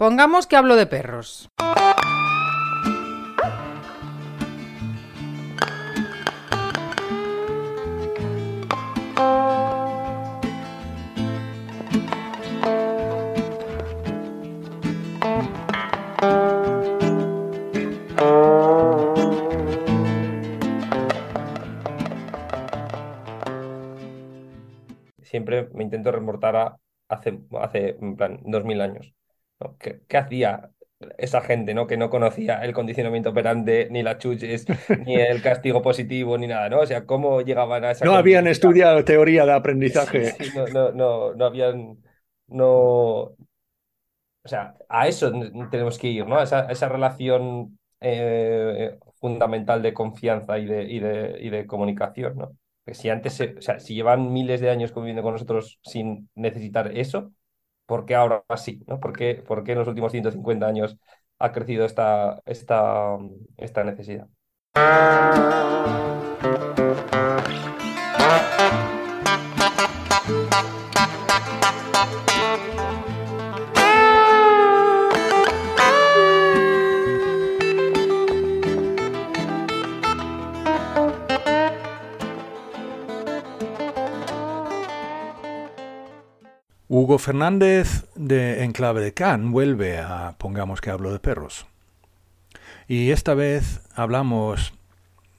Pongamos que hablo de perros. Siempre me intento remontar a hace, hace en plan, 2000 años. ¿No? ¿Qué, qué hacía esa gente, ¿no? Que no conocía el condicionamiento operante, ni las chuches, ni el castigo positivo, ni nada, ¿no? O sea, ¿cómo llegaban a esa No habían estudiado teoría de aprendizaje. Sí, sí, no, no, no, no habían, no, o sea, a eso tenemos que ir, ¿no? A esa, a esa relación eh, fundamental de confianza y de, y de, y de comunicación, ¿no? Que si antes, se- o sea, si llevan miles de años conviviendo con nosotros sin necesitar eso, ¿por qué ahora sí, ¿no? ¿Por qué, por qué en los últimos 150 años ha crecido esta, esta, esta necesidad? Hugo Fernández de Enclave de Cannes vuelve a Pongamos que hablo de perros. Y esta vez hablamos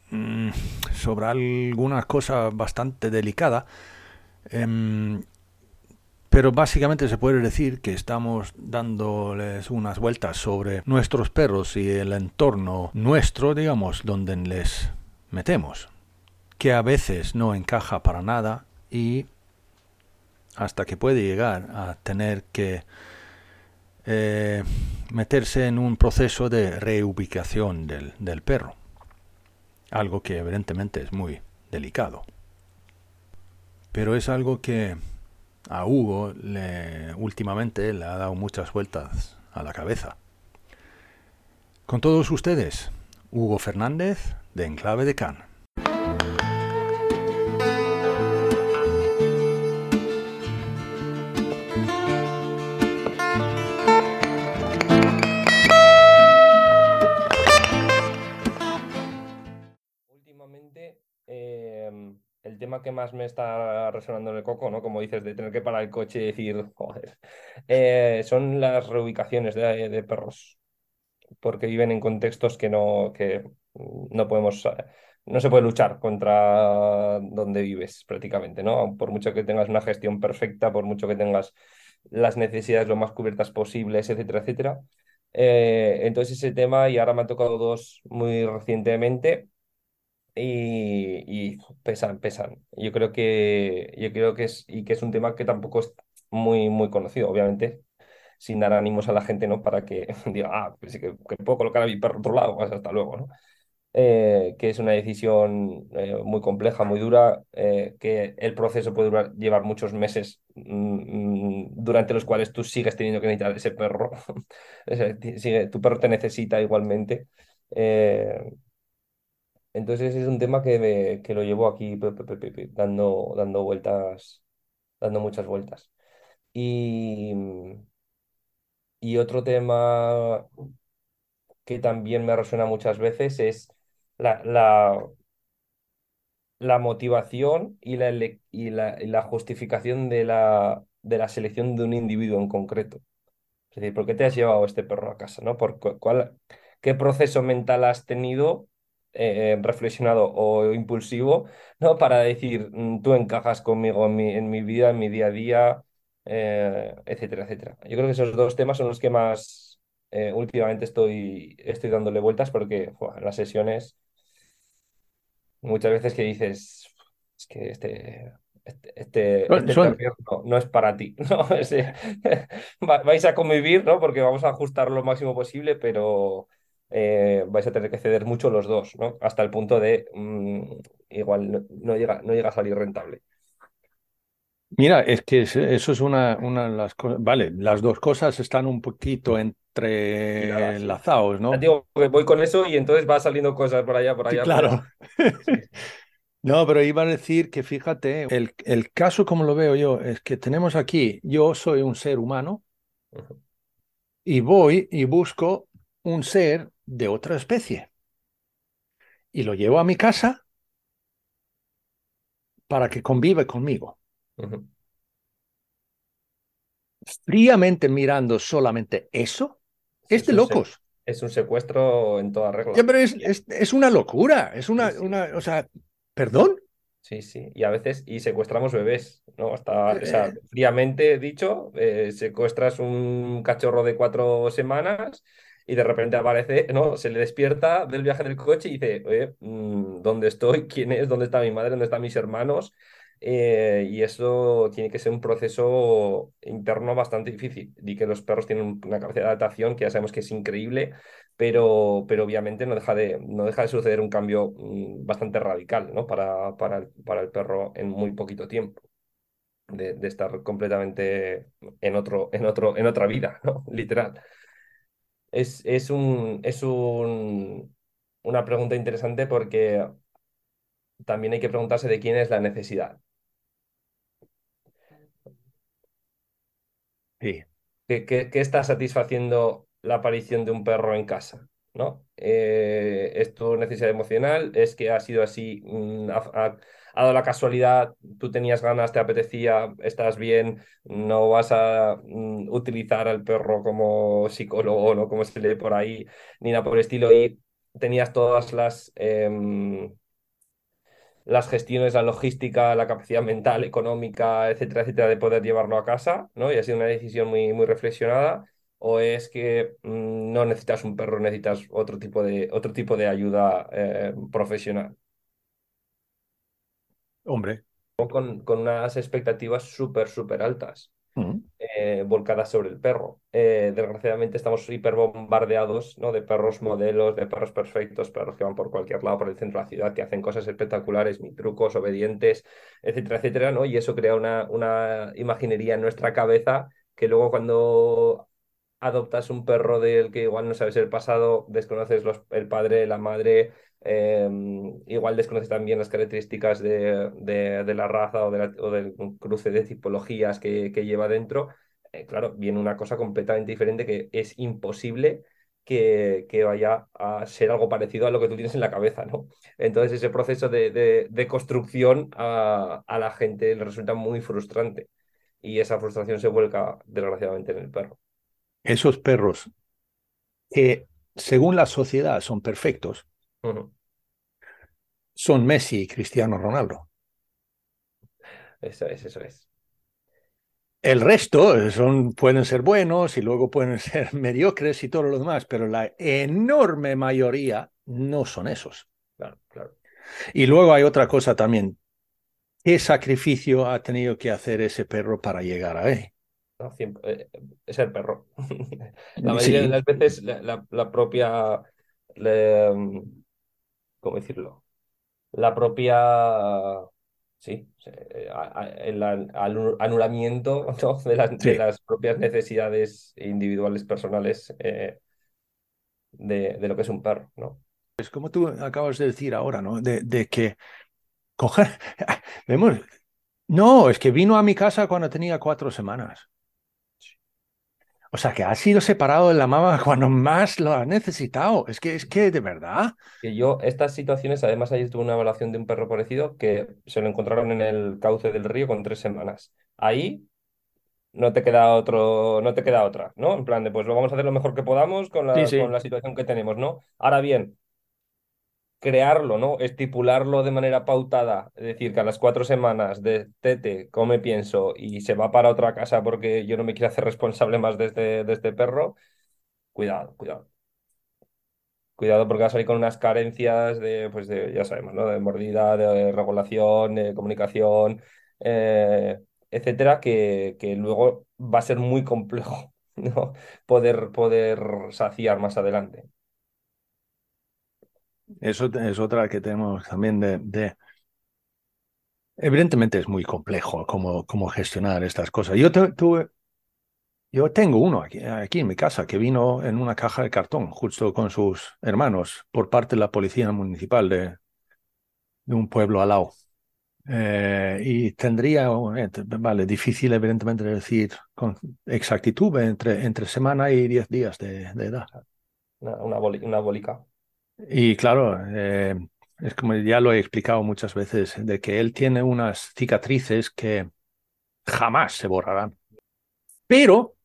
mm, sobre alguna cosa bastante delicada, em, pero básicamente se puede decir que estamos dándoles unas vueltas sobre nuestros perros y el entorno nuestro, digamos, donde les metemos, que a veces no encaja para nada y hasta que puede llegar a tener que eh, meterse en un proceso de reubicación del, del perro. Algo que evidentemente es muy delicado. Pero es algo que a Hugo le, últimamente le ha dado muchas vueltas a la cabeza. Con todos ustedes, Hugo Fernández de Enclave de Cannes. Tema que más me está resonando en el coco, ¿no? Como dices, de tener que parar el coche y decir, joder, eh, son las reubicaciones de, perros, porque viven en contextos que no, que no podemos, no se puede luchar contra donde vives prácticamente, ¿no? Por mucho que tengas una gestión perfecta, por mucho que tengas las necesidades lo más cubiertas posibles, etcétera, etcétera. Eh, entonces ese tema, y ahora me ha tocado dos muy recientemente y, pesan, pesan. Yo creo que, yo creo que es, y que es un tema que tampoco es muy, muy conocido, obviamente, sin dar ánimos a la gente, ¿no? Para que diga, ah, pues que, que puedo colocar a mi perro a otro lado, pues hasta luego, ¿no? Eh, que es una decisión eh, muy compleja, muy dura, eh, que el proceso puede durar- llevar muchos meses mm, mm, durante los cuales tú sigues teniendo que necesitar ese perro. Tu perro te necesita igualmente. Entonces es un tema que, me- que lo llevo aquí dando, dando vueltas, dando muchas vueltas. Y, y otro tema que también me resuena muchas veces es la, la, la motivación y la, y la, la justificación de la, de la selección de un individuo en concreto. Es decir, ¿por qué te has llevado este perro a casa, ¿no? ¿Por cu- cuál, qué proceso mental has tenido, eh, reflexionado o impulsivo, ¿no? Para decir, mm, tú encajas conmigo en mi, en mi vida, en mi día a día, eh, etcétera, etcétera. Yo creo que esos dos temas son los que más eh, últimamente estoy, estoy dándole vueltas porque en las sesiones muchas veces que dices, es que este... Este, este, Son- este son- no, no es para ti, ¿no? Vais a convivir, ¿no? Porque vamos a ajustar lo máximo posible, pero eh, vais a tener que ceder mucho los dos, ¿no? Hasta el punto de mm, igual no, no llega, no llega a salir rentable. Mira, es que es- eso es una, una de las cosas. Vale, las dos cosas están un poquito entrelazados, ¿no? Digo voy con eso y entonces va saliendo cosas por allá, por Sí, allá, claro. pero sí, No, pero iba a decir que fíjate, el, el caso como lo veo yo es que tenemos aquí, yo soy un ser humano y voy y busco un ser de otra especie y lo llevo a mi casa para que convive conmigo. Fríamente mirando solamente eso, es de locos. Es un secuestro en toda regla. Pero es, es, es una locura, es una, Sí, sí. una, o sea, perdón. Sí, sí. Y a veces, y secuestramos bebés, ¿no? Hasta, o sea, Eh. fríamente dicho, eh, secuestras un cachorro de cuatro semanas y de repente aparece, ¿no? Se le despierta del viaje del coche y dice, mm, ¿dónde estoy? ¿Quién es? ¿Dónde está mi madre? ¿Dónde están mis hermanos? Eh, y eso tiene que ser un proceso interno bastante difícil. Y que los perros tienen una capacidad de adaptación que ya sabemos que es increíble, pero, pero obviamente no deja de, no deja de suceder un cambio mm, bastante radical, ¿no? Para, para, el, para el perro en muy poquito tiempo. De, estar completamente en otro, en otro, en otra vida. Literal. Es, es un, es un, una pregunta interesante porque también hay que preguntarse de quién es la necesidad. Sí. ¿Qué, qué- qué está satisfaciendo la aparición de un perro en casa? ¿No? Eh, ¿es tu necesidad emocional? ¿Es que ha sido así? mm, ha dado la casualidad? ¿Tú tenías ganas, te apetecía, estás bien? ¿No vas a mm, utilizar al perro como psicólogo, no como se lee por ahí, ni nada por el estilo? Y tenías todas las, em, las gestiones, la logística, la capacidad mental, económica, etcétera, etcétera, de poder llevarlo a casa, ¿no? Y ha sido una decisión muy, muy reflexionada. ¿O es que mm, no necesitas un perro, necesitas otro tipo de, otro tipo de ayuda eh, profesional? Hombre. Con, con unas expectativas súper, súper altas. Mm. eh, volcadas sobre el perro. Eh, desgraciadamente estamos hiperbombardeados, ¿no? de perros modelos, de perros perfectos, perros que van por cualquier lado, por el centro de la ciudad, que hacen cosas espectaculares, mi trucos, obedientes, etcétera, etcétera, ¿no? Y eso crea una, una imaginería en nuestra cabeza que luego cuando adoptas un perro del que igual no sabes el pasado, desconoces los, el padre, la madre, eh, igual desconoces también las características de, de, la raza o, del cruce de tipologías que, lleva dentro, eh, claro, viene una cosa completamente diferente que es imposible que, que, vaya a ser algo parecido a lo que tú tienes en la cabeza, ¿no? Entonces ese proceso de, de, construcción a, a la gente le resulta muy frustrante y esa frustración se vuelca desgraciadamente en el perro. Esos perros que según la sociedad son perfectos, Uh -huh. son Messi y Cristiano Ronaldo. Eso es, eso es. El resto son, pueden ser buenos y luego pueden ser mediocres y todo lo demás, pero la enorme mayoría no son esos. Claro, claro. Y luego hay otra cosa también. ¿Qué sacrificio ha tenido que hacer ese perro para llegar a él? No, siempre, eh, es el perro. la mayoría Sí. de las veces la, la, la propia, le, ¿cómo decirlo? La propia, sí, el an- anu- anulamiento ¿no? de, las, de Sí. las propias necesidades individuales, personales eh, de, de lo que es un perro, ¿no? Es como tú acabas de decir ahora, ¿no? De, de que coger, vemos, no, es que vino a mi casa cuando tenía cuatro semanas. O sea, que ha sido separado de la mamá cuando más lo ha necesitado. Es que, es que de verdad. Que yo, estas situaciones, además ayer tuve una evaluación de un perro parecido que se lo encontraron en el cauce del río con tres semanas. Ahí no te queda otro, no te queda otra, ¿no? En plan de, pues lo vamos a hacer lo mejor que podamos con la, Sí, sí. con la situación que tenemos, ¿no? Ahora bien, crearlo, ¿no? Estipularlo de manera pautada, es decir, que a las cuatro semanas de tete come pienso y se va para otra casa porque yo no me quiero hacer responsable más de este, de este perro, cuidado, cuidado. Cuidado porque va a salir con unas carencias de, pues de, ya sabemos, ¿no? De mordida, de regulación, de comunicación, eh, etcétera, que, que luego va a ser muy complejo, ¿no? Poder, poder saciar más adelante. Eso es otra que tenemos también de, de... Evidentemente es muy complejo cómo, cómo gestionar estas cosas. Yo tu- tuve, yo tengo uno aquí, aquí en mi casa que vino en una caja de cartón justo con sus hermanos por parte de la policía municipal de, un pueblo al. Eh, y tendría, vale, difícil evidentemente decir con exactitud entre, entre semana y 10 días de, edad. Una, una, una bólica. Y claro, eh, es como ya lo he explicado muchas veces, de que él tiene unas cicatrices que jamás se borrarán. Pero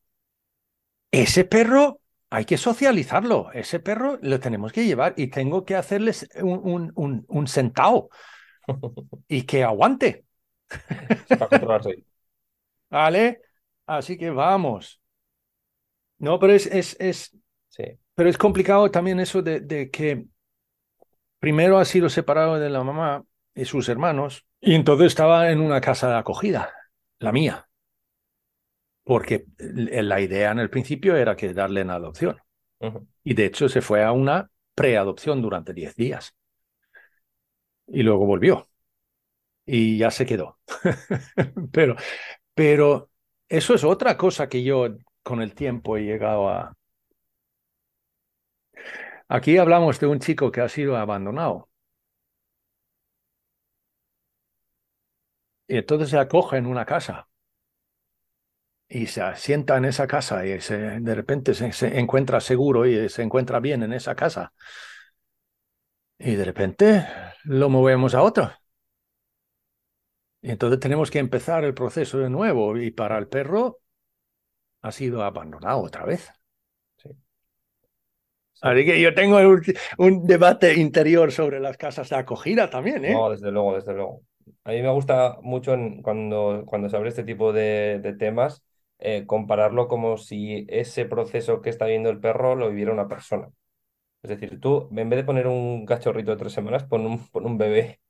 ese perro hay que socializarlo, ese perro lo tenemos que llevar y tengo que hacerles un, un, un, un sentado y que aguante, Para controlarse. ¿vale? Así que vamos. No, pero es, es, es, Sí. Pero es complicado también eso de, de que primero ha sido separado de la mamá y sus hermanos y entonces estaba en una casa de acogida, la mía. Porque la idea en el principio era que darle en adopción. Y de hecho se fue a una preadopción durante 10 días. Y luego volvió. Y ya se quedó. pero, pero eso es otra cosa que yo con el tiempo he llegado a... Aquí hablamos de un chico que ha sido abandonado. Y entonces se acoge en una casa. Y se asienta en esa casa y se, de repente se, se encuentra seguro y se encuentra bien en esa casa. Y de repente lo movemos a otra. Y entonces tenemos que empezar el proceso de nuevo. Y para el perro ha sido abandonado otra vez. Sí. Así que yo tengo un, un debate interior sobre las casas de acogida también, ¿eh? No, desde luego, desde luego. A mí me gusta mucho en- cuando, cuando se abre este tipo de, de temas, eh, compararlo como si ese proceso que está viviendo el perro lo viviera una persona. Es decir, tú, en vez de poner un cachorrito de tres semanas, pon un, pon un bebé.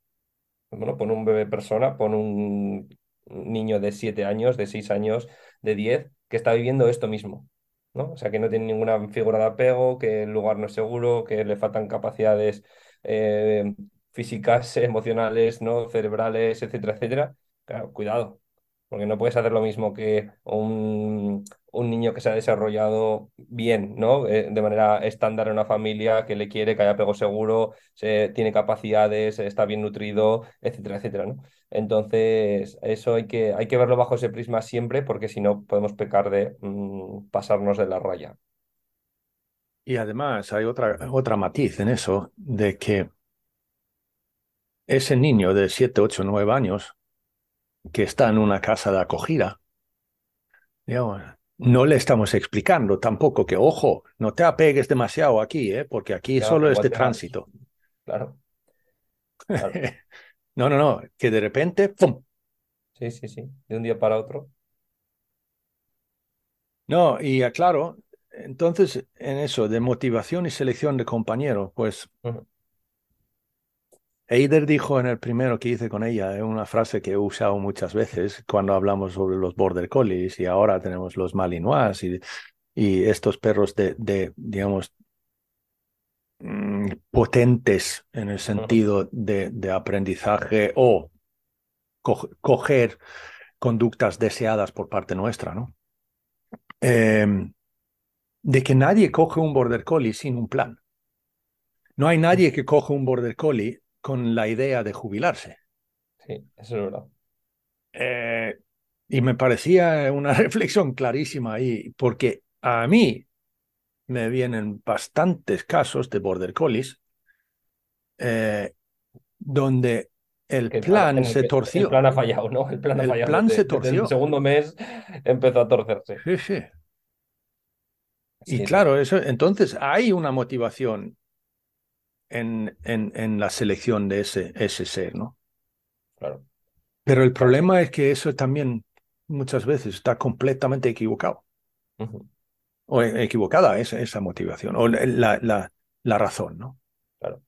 Bueno, pon un bebé persona, pon un niño de siete años, de seis años, de diez, que está viviendo esto mismo. ¿No? O sea, que no tiene ninguna figura de apego, que el lugar no es seguro, que le faltan capacidades eh, físicas, emocionales, ¿no? cerebrales, etcétera, etcétera. Claro, cuidado, porque no puedes hacer lo mismo que un, un niño que se ha desarrollado bien, ¿no? Eh, de manera estándar en una familia, que le quiere, que haya apego seguro, se, tiene capacidades, está bien nutrido, etcétera, etcétera, ¿no? Entonces, eso hay que, hay que verlo bajo ese prisma siempre, porque si no podemos pecar de mm, pasarnos de la raya. Y además hay otra, otra matiz en eso, de que ese niño de 7, 8, 9 años que está en una casa de acogida, digamos, no le estamos explicando tampoco que, ojo, no te apegues demasiado aquí, ¿eh? porque aquí solo es de tránsito. Claro, claro. no, no, no, que de repente, ¡pum! Sí, sí, sí. De un día para otro. No, y ah, claro, entonces en eso de motivación y selección de compañeros, pues. Eider dijo en el primero que hice con ella, eh, una frase que he usado muchas veces cuando hablamos sobre los Border Collies y ahora tenemos los Malinois y, y estos perros de, de, digamos, mm, potentes en el sentido de, de aprendizaje o co- coger conductas deseadas por parte nuestra, ¿no? Em, de que nadie coge un Border Collie sin un plan. No hay nadie que coge un Border Collie con la idea de jubilarse. Sí, eso es verdad. Eh, y me parecía una reflexión clarísima ahí, porque a mí me vienen bastantes casos de Border Collies eh, donde el plan el se que- El torció. plan ha fallado, ¿no? El plan ha El fallado. plan desde- se desde el torció. segundo mes empezó a torcerse. Sí, sí. Y Sí, claro, eso, entonces hay una motivación en, en, en la selección de ese, ese ser, ¿no? Claro. Pero el problema es que eso también muchas veces está completamente equivocado. O equivocada esa, esa motivación, o la, la, la razón, ¿no? Claro.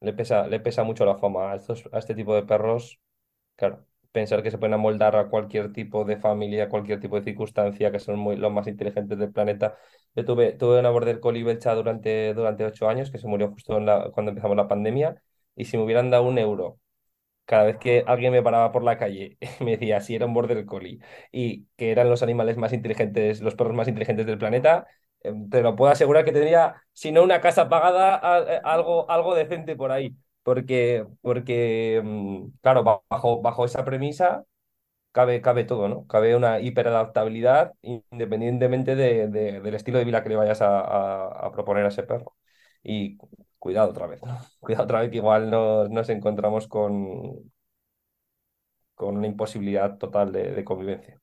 Le pesa, le pesa mucho la fama a, estos, a este tipo de perros. Claro. Pensar que se pueden amoldar a cualquier tipo de familia, a cualquier tipo de circunstancia, que son muy, los más inteligentes del planeta. Yo tuve, tuve una border collie belcha durante, ocho años, que se murió justo en la, cuando empezamos la pandemia. Y si me hubieran dado un euro cada vez que alguien me paraba por la calle, me decía si era un border collie y que eran los animales más inteligentes, los perros más inteligentes del planeta, eh, te lo puedo asegurar que tendría, si no una casa pagada, a- algo, decente por ahí. porque, porque mm, claro, bajo esa premisa cabe, cabe todo, ¿no? Cabe una hiperadaptabilidad independientemente de, del estilo de vida que le vayas a, proponer a ese perro. Y cuidado otra vez, ¿no? Cuidado otra vez que igual nos, nos encontramos con, con una imposibilidad total de, convivencia.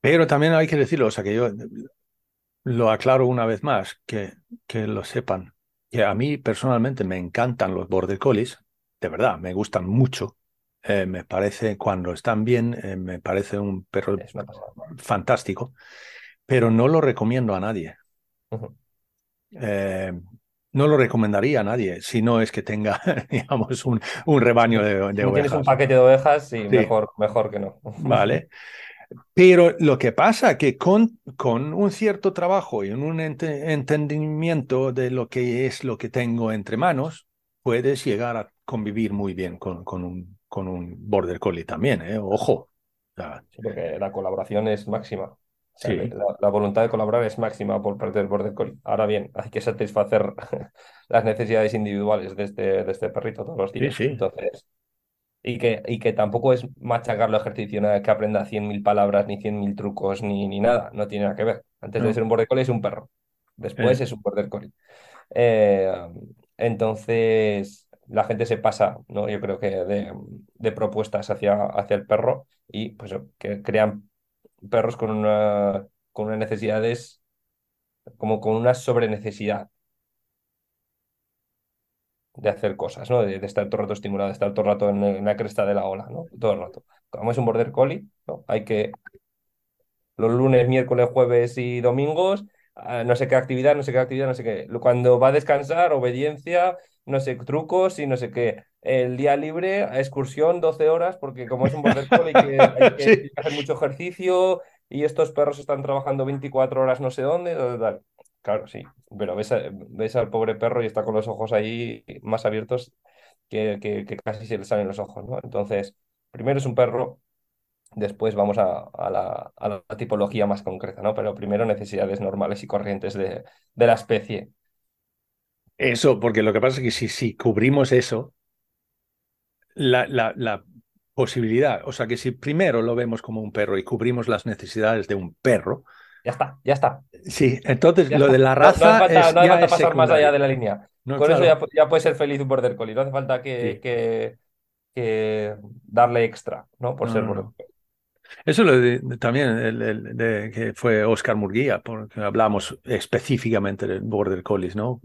Pero también hay que decirlo, o sea, que yo lo aclaro una vez más, que, que lo sepan, que a mí personalmente me encantan los Border Collies, de verdad, me gustan mucho. Eh, me parece, cuando están bien, eh, me parece un perro fantástico, pero no lo recomiendo a nadie. eh, no lo recomendaría a nadie, si no es que tenga, digamos, un, un rebaño de, de si tienes un paquete de ovejas, sí, Mejor, mejor que no. Vale. Pero lo que pasa es que con, con un cierto trabajo y un entendimiento de lo que es lo que tengo entre manos, puedes llegar a convivir muy bien con, con, un, con un border collie también, ¿eh? Ojo. porque la colaboración es máxima. La, voluntad de colaborar es máxima por parte del Border Collie. Ahora bien, hay que satisfacer las necesidades individuales de este, de este perrito todos los días. Entonces, y que, y que tampoco es machacarlo ejercicio, nada que aprenda 100.000 palabras, ni 100.000 trucos, ni, ni nada. No tiene nada que ver. Antes de ser un Border Collie es un perro. Después es un Border Collie. Eh, entonces, la gente se pasa, ¿no? Yo creo que de, propuestas hacia, hacia el perro y pues que crean perros con, una, con unas necesidades, como con una sobrenecesidad de hacer cosas, ¿no? De, estar todo el rato estimulado, de estar todo el rato en, la cresta de la ola, ¿no? Todo el rato. Como es un border collie, ¿no? Hay que los lunes, miércoles, jueves y domingos, no sé qué actividad, no sé qué actividad, no sé qué. Cuando va a descansar, obediencia, no sé, trucos y no sé qué. El día libre, excursión, 12 horas, porque como es un border collie hay que, hay que hacer mucho ejercicio y estos perros están trabajando 24 horas no sé dónde, Claro, sí, pero ves, ves al pobre perro y está con los ojos ahí más abiertos que, que, casi se le salen los ojos, ¿no? Entonces, primero es un perro, después vamos a, a, la, a, la, tipología más concreta, ¿no? Pero primero necesidades normales y corrientes de, de la especie. Eso, porque lo que pasa es que si, si cubrimos eso, la, la, la, posibilidad, o sea que si primero lo vemos como un perro y cubrimos las necesidades de un perro, ya está, ya está. Sí, entonces lo de la raza. No, hace falta, pasar más allá de la línea. Con eso ya, puede ser feliz un border collie. No hace falta que, que, darle extra, ¿no? Por ser border collie. Eso lo de, también el, de, que fue Oscar Murguía, porque hablamos específicamente del border collies, ¿no?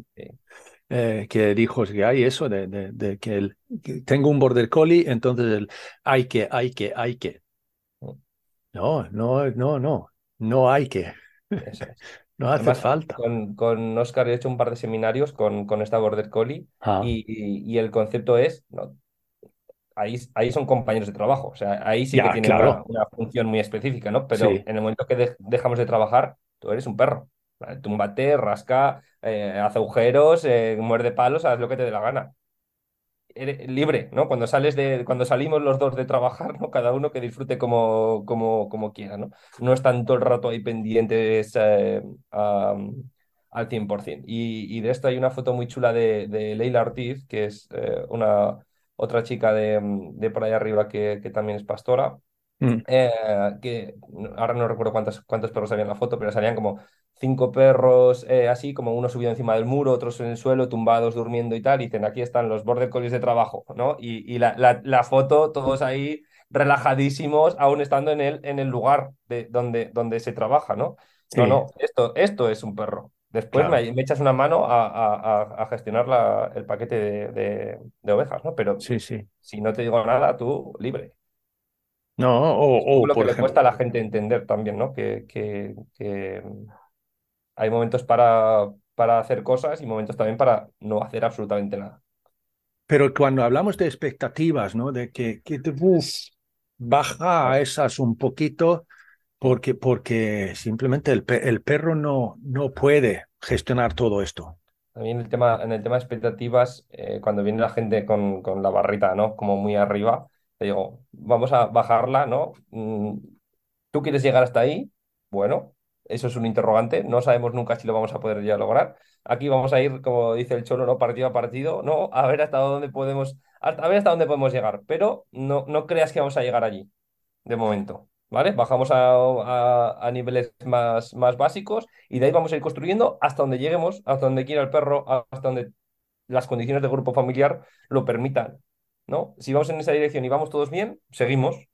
Eh, que dijo que hay eso de, de que, el, tengo un border collie, entonces el hay que, hay que, hay que. Mm. No, no, no, no, no hay que. No hace falta. Con, con, Oscar he hecho un par de seminarios con, con esta Border Collie ah. y, y, el concepto es, ¿no? Ahí, ahí son compañeros de trabajo, o sea, ahí sí que tienen una, función muy específica, ¿no? Pero en el momento que dejamos de trabajar, tú eres un perro. Túmbate, rasca, eh, hace agujeros, eh, muerde palos, haz lo que te dé la gana libre, ¿no? Cuando sales de, cuando salimos los dos de trabajar, ¿no? Cada uno que disfrute como, como, como quiera, ¿no? No están todo el rato ahí pendientes eh, al 100%. Y, y, de esto hay una foto muy chula de, de Leila Ortiz, que es eh, una otra chica de, de, por ahí arriba que, que también es pastora, mm. eh, que ahora no recuerdo cuántos, cuántos perros había en la foto, pero salían como cinco perros eh, así, como uno subido encima del muro, otros en el suelo, tumbados, durmiendo y tal, y dicen, aquí están los border collies de trabajo, ¿no? Y, y la, la, foto, todos ahí relajadísimos, aún estando en el, en el lugar de, donde, donde se trabaja, ¿no? No, no, esto, esto es un perro. Después me, echas una mano a, a, a gestionar la, el paquete de, de, ovejas, ¿no? Pero sí, sí. si no te digo nada, tú libre. No, o, o lo que le cuesta a la gente entender también, ¿no? Que, que, que hay momentos para, para hacer cosas y momentos también para no hacer absolutamente nada. Pero cuando hablamos de expectativas, ¿no? De que, que te, baja a esas un poquito porque, porque simplemente el, el, perro no, no puede gestionar todo esto. También el tema, en el tema de expectativas, eh, cuando viene la gente con, con, la barrita, ¿no? Como muy arriba, te digo, vamos a bajarla, ¿no? Mm, ¿Tú quieres llegar hasta ahí? Bueno, eso es un interrogante, no sabemos nunca si lo vamos a poder ya lograr. Aquí vamos a ir, como dice el Cholo, ¿no? Partido a partido, ¿no? A ver hasta dónde podemos, a ver hasta dónde podemos llegar, pero no, no creas que vamos a llegar allí, de momento. ¿Vale? Bajamos a, niveles más, más básicos y de ahí vamos a ir construyendo hasta donde lleguemos, hasta donde quiera el perro, hasta donde las condiciones del grupo familiar lo permitan, ¿no? Si vamos en esa dirección y vamos todos bien, seguimos.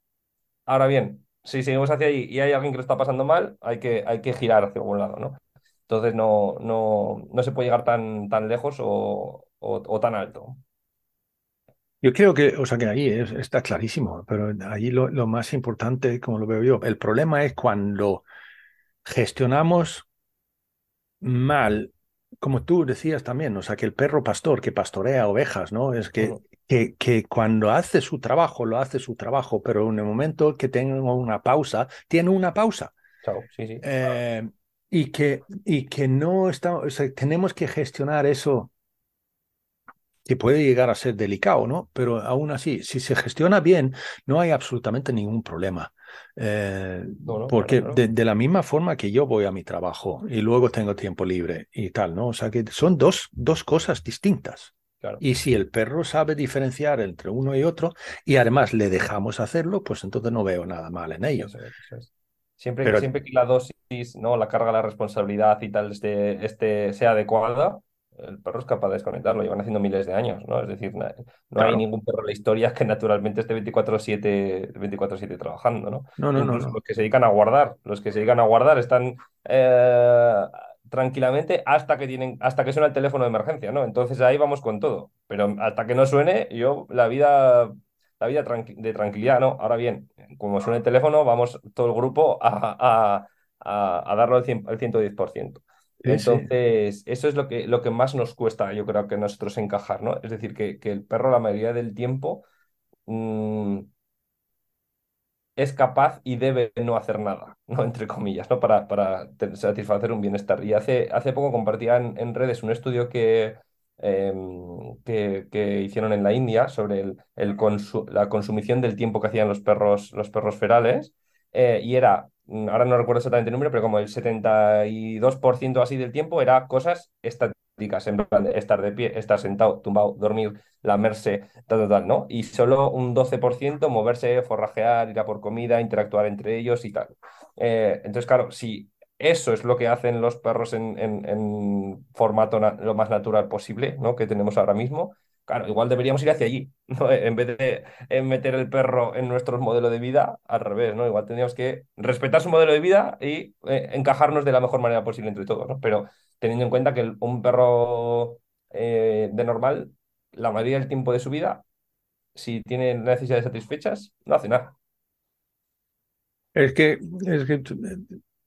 Ahora bien, si seguimos hacia ahí y hay alguien que lo está pasando mal, hay que, hay que girar hacia algún lado, ¿no? Entonces no, no, no se puede llegar tan, tan lejos o, o, tan alto. Yo creo que, o sea, que ahí está clarísimo, pero ahí lo, lo, más importante, como lo veo yo, el problema es cuando gestionamos mal, como tú decías también, o sea, que el perro pastor que pastorea ovejas, ¿no? Es que que, cuando hace su trabajo, lo hace su trabajo, pero en el momento que tenga una pausa, tiene una pausa. Eh, y, que, y que no está, tenemos que gestionar eso que puede llegar a ser delicado, ¿no? Pero aún así, si se gestiona bien, no hay absolutamente ningún problema. Eh, porque De, de, la misma forma que yo voy a mi trabajo y luego tengo tiempo libre y tal, ¿no? O sea que son dos, dos cosas distintas. Y si el perro sabe diferenciar entre uno y otro y además le dejamos hacerlo, pues entonces no veo nada mal en ello. Siempre, siempre que la dosis, ¿no? la carga, la responsabilidad y tal este, este sea adecuada, el perro es capaz de desconectarlo, llevan haciendo miles de años, ¿no? Es decir, no, hay ningún perro en la historia que naturalmente esté 24-7 24 trabajando, ¿no? No, no, no, Los que se dedican a guardar, los que se dedican a guardar están eh, tranquilamente hasta que tienen, hasta que suena el teléfono de emergencia, ¿no? Entonces ahí vamos con todo. Pero hasta que no suene, yo la vida, la vida de tranquilidad, ¿no? Ahora bien, como suena el teléfono, vamos todo el grupo a, a, darlo al, 110%. Entonces, eso es lo que, lo que más nos cuesta, yo creo que nosotros encajar, ¿no? Es decir, que, que el perro la mayoría del tiempo mm, es capaz y debe no hacer nada, ¿no? Entre comillas, ¿no? Para, para satisfacer un bienestar. Y hace, hace poco compartía en, redes un estudio que, em, que, que, hicieron en la India sobre el, el la consumición del tiempo que hacían los perros, los perros ferales, eh, y era, mm, ahora no recuerdo exactamente el número, pero como el 72% así del tiempo era cosas en plan de estar de pie, estar sentado, tumbado, dormir, lamerse, tal, tal, ¿no? Y solo un 12% moverse, forrajear, ir a por comida, interactuar entre ellos y tal. Eh, entonces, claro, si eso es lo que hacen los perros en, en, formato lo más natural posible, ¿no? Que tenemos ahora mismo. Claro, igual deberíamos ir hacia allí, ¿no? En vez de meter el perro en nuestro modelo de vida, al revés, ¿no? Igual tendríamos que respetar su modelo de vida y eh, encajarnos de la mejor manera posible entre todos, ¿no? Pero teniendo en cuenta que un perro eh, de normal, la mayoría del tiempo de su vida, si tiene necesidades satisfechas, no hace nada. Es que, es que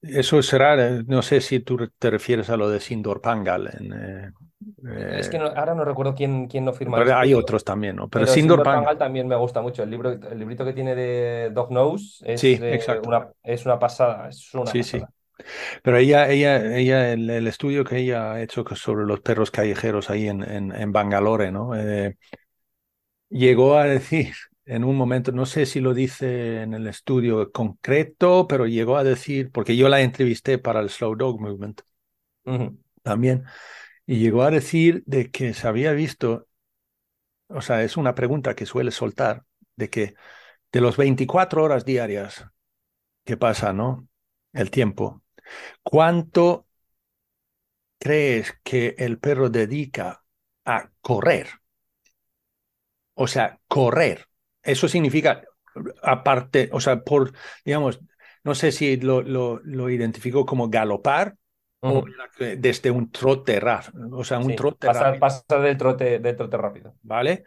eso será, no sé si tú te refieres a lo de Sindor Pangal. Eh, es que ahora no recuerdo quién, quién lo firma. Pero hay otros también, ¿no? Pero, Sindor, Pangal, también me gusta mucho. El, libro, el librito que tiene de Dog Nose es, sí, una, es una pasada. Es una sí, sí. Pero ella, ella, ella el, estudio que ella ha hecho sobre los perros callejeros ahí en, en, Bangalore, ¿no? Eh, llegó a decir en un momento, no sé si lo dice en el estudio concreto, pero llegó a decir, porque yo la entrevisté para el Slow Dog Movement también, y llegó a decir de que se había visto, o sea, es una pregunta que suele soltar, de que de los 24 horas diarias que pasa, ¿no? El tiempo, ¿Cuánto crees que el perro dedica a correr? O sea, correr. Eso significa, aparte, o sea, por, digamos, no sé si lo, lo, lo identificó como galopar o desde un trote rápido. O sea, un trote rápido. Pasar del trote, del trote rápido. ¿Vale?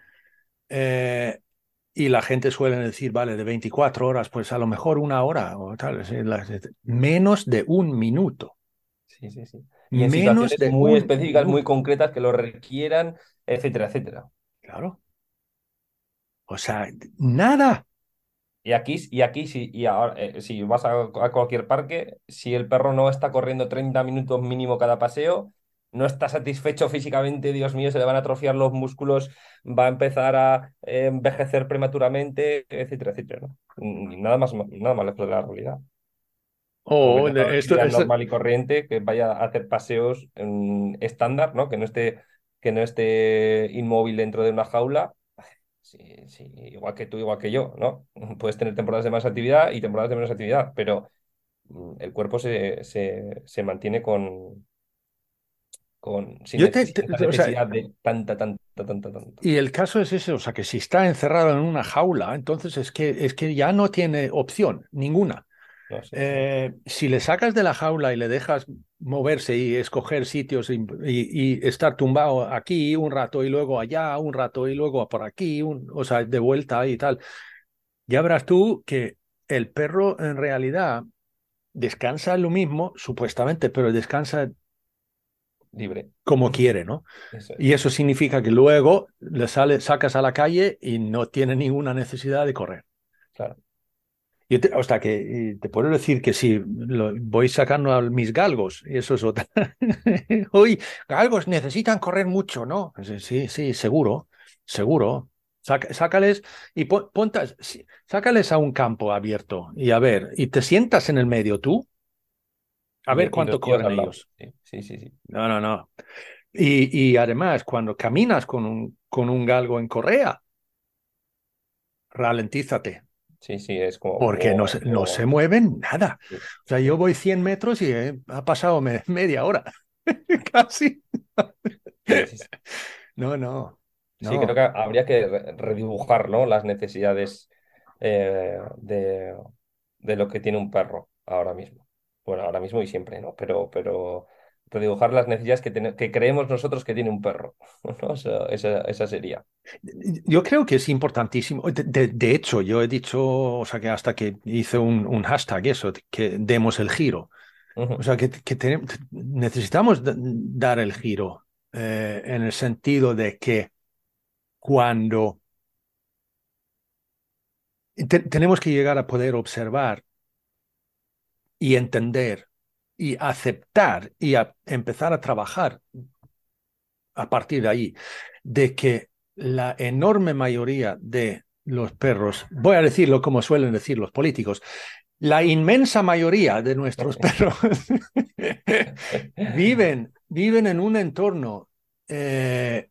Eh, y la gente suele decir, vale, de 24 horas, pues a lo mejor una hora o tal, menos de un minuto. Sí, sí, sí. Y en menos de muy específicas, muy concretas que lo requieran, etcétera, etcétera. Claro. O sea, nada. Y aquí, y aquí si, y ahora, eh, si vas a, a, cualquier parque, si el perro no está corriendo 30 minutos mínimo cada paseo, no está satisfecho físicamente, Dios mío, se le van a atrofiar los músculos, va a empezar a eh, envejecer prematuramente, etcétera, etcétera. Nada más, nada más lejos de la realidad. O completamente de- esto, normal y corriente, que vaya a hacer paseos mm, estándar, ¿no? Que no esté, que no esté inmóvil dentro de una jaula. Sí, sí, igual que tú, igual que yo, ¿no? Puedes tener temporadas de más actividad y temporadas de menos actividad, pero mm, el cuerpo se, se, se mantiene con, con sin Yo te- o sea, necesidad de tanta, tanta, tanta, tanta. Y el caso es ese, o sea, que si está encerrado en una jaula, entonces es que, es que ya no tiene opción ninguna. No. Eh, si le sacas de la jaula y le dejas moverse y escoger sitios y, y- y estar tumbado aquí un rato y luego allá un rato y luego por aquí, un- o sea, de vuelta y tal, ya verás tú que el perro en realidad descansa lo mismo, supuestamente, pero descansa Libre. como quiere, ¿no? Eso es. Y eso significa que luego le sale, sacas a la calle y no tiene ninguna necesidad de correr. Claro. Yo te, o sea, que y te puedo decir que si lo- voy sacando a mis galgos, y eso es otra. Hoy, galgos necesitan correr mucho, ¿no? Sí, Sí, sí, seguro, seguro. Sácales y pon- pontas- sí, sácales a un campo abierto y a ver, y te sientas en el medio tú, a ver y cuánto corren ellos. Sí, sí, sí. sí. No, no, no. Y, y además, cuando caminas con un, con un galgo en correa, ralentízate, Sí, sí, es como. porque no se, no se mueven nada. Sí. O sea, yo voy 100 metros y eh, ha pasado me- media hora, casi. No, no. Sí, creo que habría que re- redibujar, ¿no? Las necesidades eh, de, de lo que tiene un perro ahora mismo. Bueno, ahora mismo y siempre, ¿no? Pero, pero redibujar las necesidades que, que creemos nosotros que tiene un perro, ¿no? Esa, esa, esa sería. Yo creo que es importantísimo. De, de- de hecho, yo he dicho, o sea, que hasta que hice un, un hashtag, eso, que demos el giro. O sea, que, que necesitamos dar el giro eh, en el sentido de que cuando te- tenemos que llegar a poder observar y entender y aceptar y a empezar a trabajar a partir de ahí, de que la enorme mayoría de los perros, voy a decirlo como suelen decir los políticos, la inmensa mayoría de nuestros perros viven, viven en un entorno eh,